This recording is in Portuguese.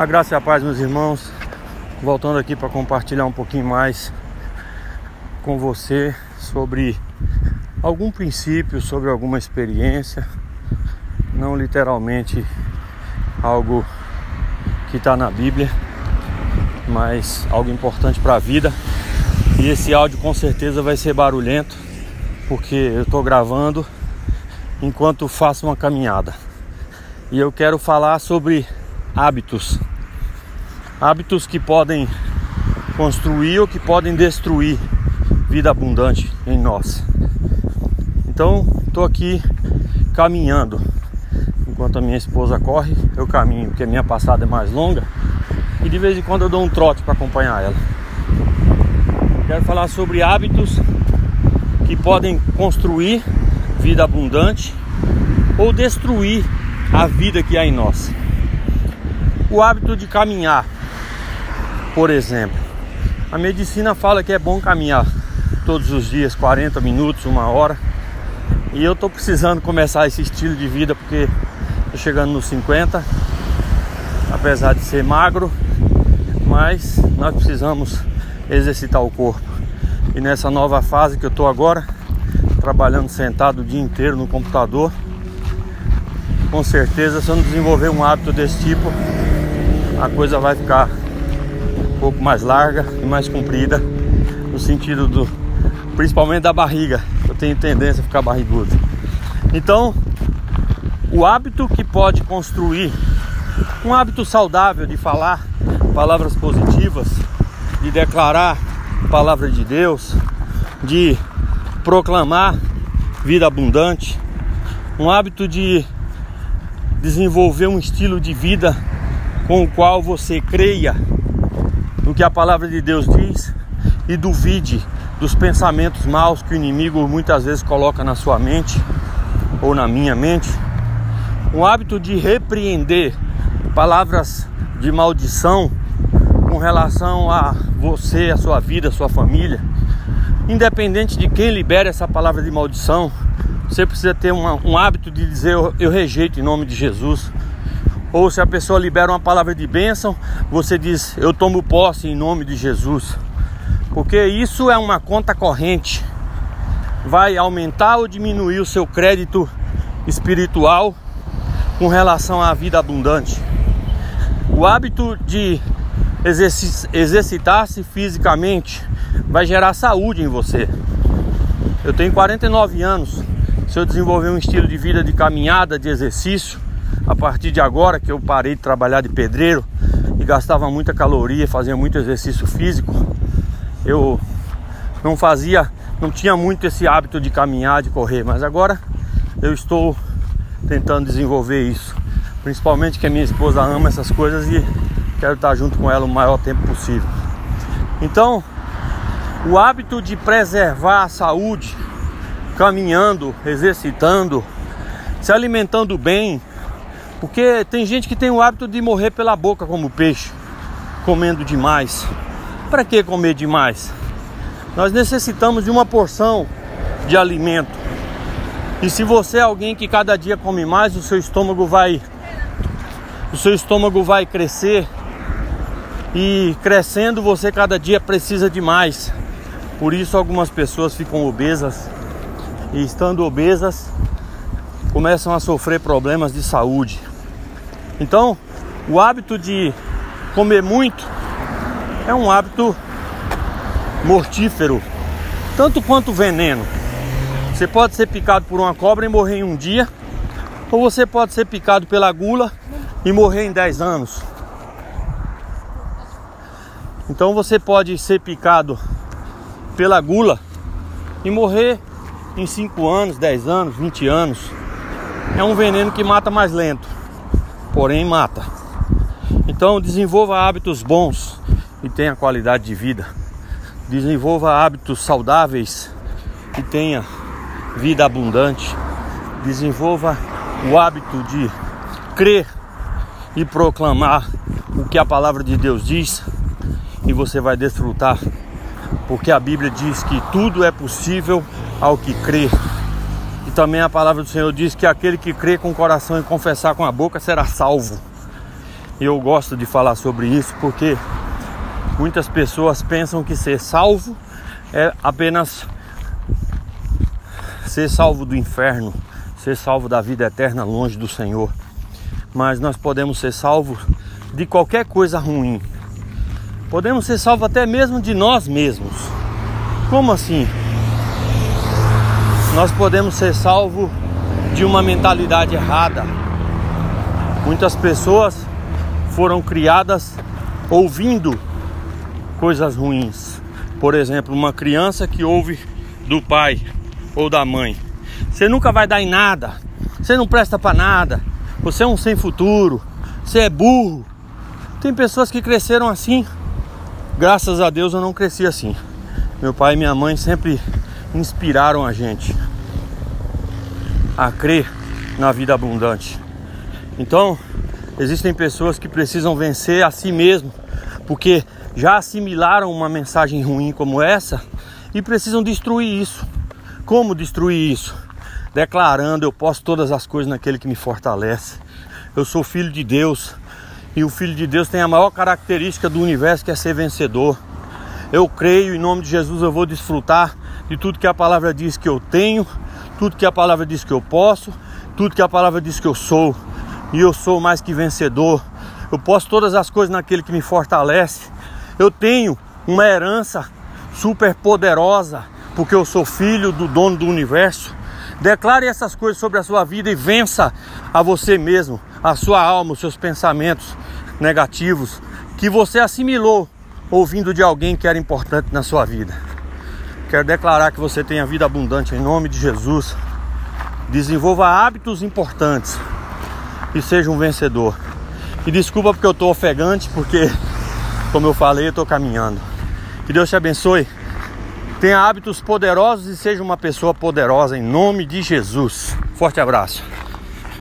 A graça e a paz, meus irmãos. Voltando aqui para compartilhar um pouquinho mais com você sobre algum princípio, sobre alguma experiência, não literalmente algo que está na Bíblia, mas algo importante para a vida. E esse áudio com certeza vai ser barulhento, porque eu estou gravando enquanto faço uma caminhada. E eu quero falar sobre hábitos hábitos que podem construir ou que podem destruir vida abundante em nós. Então, estou aqui caminhando. Enquanto a minha esposa corre, eu caminho, porque a minha passada é mais longa. E de vez em quando eu dou um trote para acompanhar ela. Quero falar sobre hábitos que podem construir vida abundante ou destruir a vida que há em nós. O hábito de caminhar por exemplo. A medicina fala que é bom caminhar todos os dias, 40 minutos, uma hora. E eu estou precisando começar esse estilo de vida porque estou chegando nos 50, apesar de ser magro, mas nós precisamos exercitar o corpo. E nessa nova fase que eu estou agora, trabalhando sentado o dia inteiro no computador, com certeza se eu não desenvolver um hábito desse tipo, a coisa vai ficar pouco mais larga e mais comprida, no sentido do principalmente da barriga. Eu tenho tendência a ficar barrigudo. Então, o hábito que pode construir um hábito saudável de falar palavras positivas, de declarar a palavra de Deus, de proclamar vida abundante, um hábito de desenvolver um estilo de vida com o qual você creia no que a palavra de Deus diz e duvide dos pensamentos maus que o inimigo muitas vezes coloca na sua mente ou na minha mente. Um hábito de repreender palavras de maldição com relação a você, a sua vida, a sua família. Independente de quem libera essa palavra de maldição, você precisa ter uma, um hábito de dizer eu, eu rejeito em nome de Jesus. Ou se a pessoa libera uma palavra de bênção, você diz: Eu tomo posse em nome de Jesus. Porque isso é uma conta corrente. Vai aumentar ou diminuir o seu crédito espiritual com relação à vida abundante. O hábito de exercitar-se fisicamente vai gerar saúde em você. Eu tenho 49 anos. Se eu desenvolver um estilo de vida de caminhada, de exercício, a partir de agora que eu parei de trabalhar de pedreiro e gastava muita caloria, fazia muito exercício físico, eu não fazia, não tinha muito esse hábito de caminhar, de correr, mas agora eu estou tentando desenvolver isso. Principalmente que a minha esposa ama essas coisas e quero estar junto com ela o maior tempo possível. Então, o hábito de preservar a saúde, caminhando, exercitando, se alimentando bem, porque tem gente que tem o hábito de morrer pela boca como peixe, comendo demais. Para que comer demais? Nós necessitamos de uma porção de alimento. E se você é alguém que cada dia come mais, o seu estômago vai o seu estômago vai crescer e crescendo você cada dia precisa de mais. Por isso algumas pessoas ficam obesas e estando obesas começam a sofrer problemas de saúde. Então, o hábito de comer muito é um hábito mortífero, tanto quanto veneno. Você pode ser picado por uma cobra e morrer em um dia, ou você pode ser picado pela gula e morrer em 10 anos. Então você pode ser picado pela gula e morrer em 5 anos, 10 anos, 20 anos. É um veneno que mata mais lento porém mata. Então desenvolva hábitos bons e tenha qualidade de vida. Desenvolva hábitos saudáveis e tenha vida abundante. Desenvolva o hábito de crer e proclamar o que a palavra de Deus diz e você vai desfrutar, porque a Bíblia diz que tudo é possível ao que crê. Também a palavra do Senhor diz que aquele que crê com o coração e confessar com a boca será salvo. E eu gosto de falar sobre isso porque muitas pessoas pensam que ser salvo é apenas ser salvo do inferno, ser salvo da vida eterna longe do Senhor. Mas nós podemos ser salvos de qualquer coisa ruim. Podemos ser salvos até mesmo de nós mesmos. Como assim? Nós podemos ser salvos de uma mentalidade errada. Muitas pessoas foram criadas ouvindo coisas ruins. Por exemplo, uma criança que ouve do pai ou da mãe: Você nunca vai dar em nada, você não presta para nada, você é um sem futuro, você é burro. Tem pessoas que cresceram assim. Graças a Deus eu não cresci assim. Meu pai e minha mãe sempre inspiraram a gente a crer na vida abundante. Então, existem pessoas que precisam vencer a si mesmo, porque já assimilaram uma mensagem ruim como essa e precisam destruir isso. Como destruir isso? Declarando: Eu posso todas as coisas naquele que me fortalece. Eu sou filho de Deus e o filho de Deus tem a maior característica do universo que é ser vencedor. Eu creio, em nome de Jesus, eu vou desfrutar de tudo que a palavra diz que eu tenho, tudo que a palavra diz que eu posso, tudo que a palavra diz que eu sou. E eu sou mais que vencedor. Eu posso todas as coisas naquele que me fortalece. Eu tenho uma herança super poderosa porque eu sou filho do dono do universo. Declare essas coisas sobre a sua vida e vença a você mesmo, a sua alma, os seus pensamentos negativos que você assimilou ouvindo de alguém que era importante na sua vida. Quero declarar que você tenha vida abundante em nome de Jesus. Desenvolva hábitos importantes e seja um vencedor. E desculpa porque eu estou ofegante, porque, como eu falei, eu estou caminhando. Que Deus te abençoe. Tenha hábitos poderosos e seja uma pessoa poderosa em nome de Jesus. Forte abraço.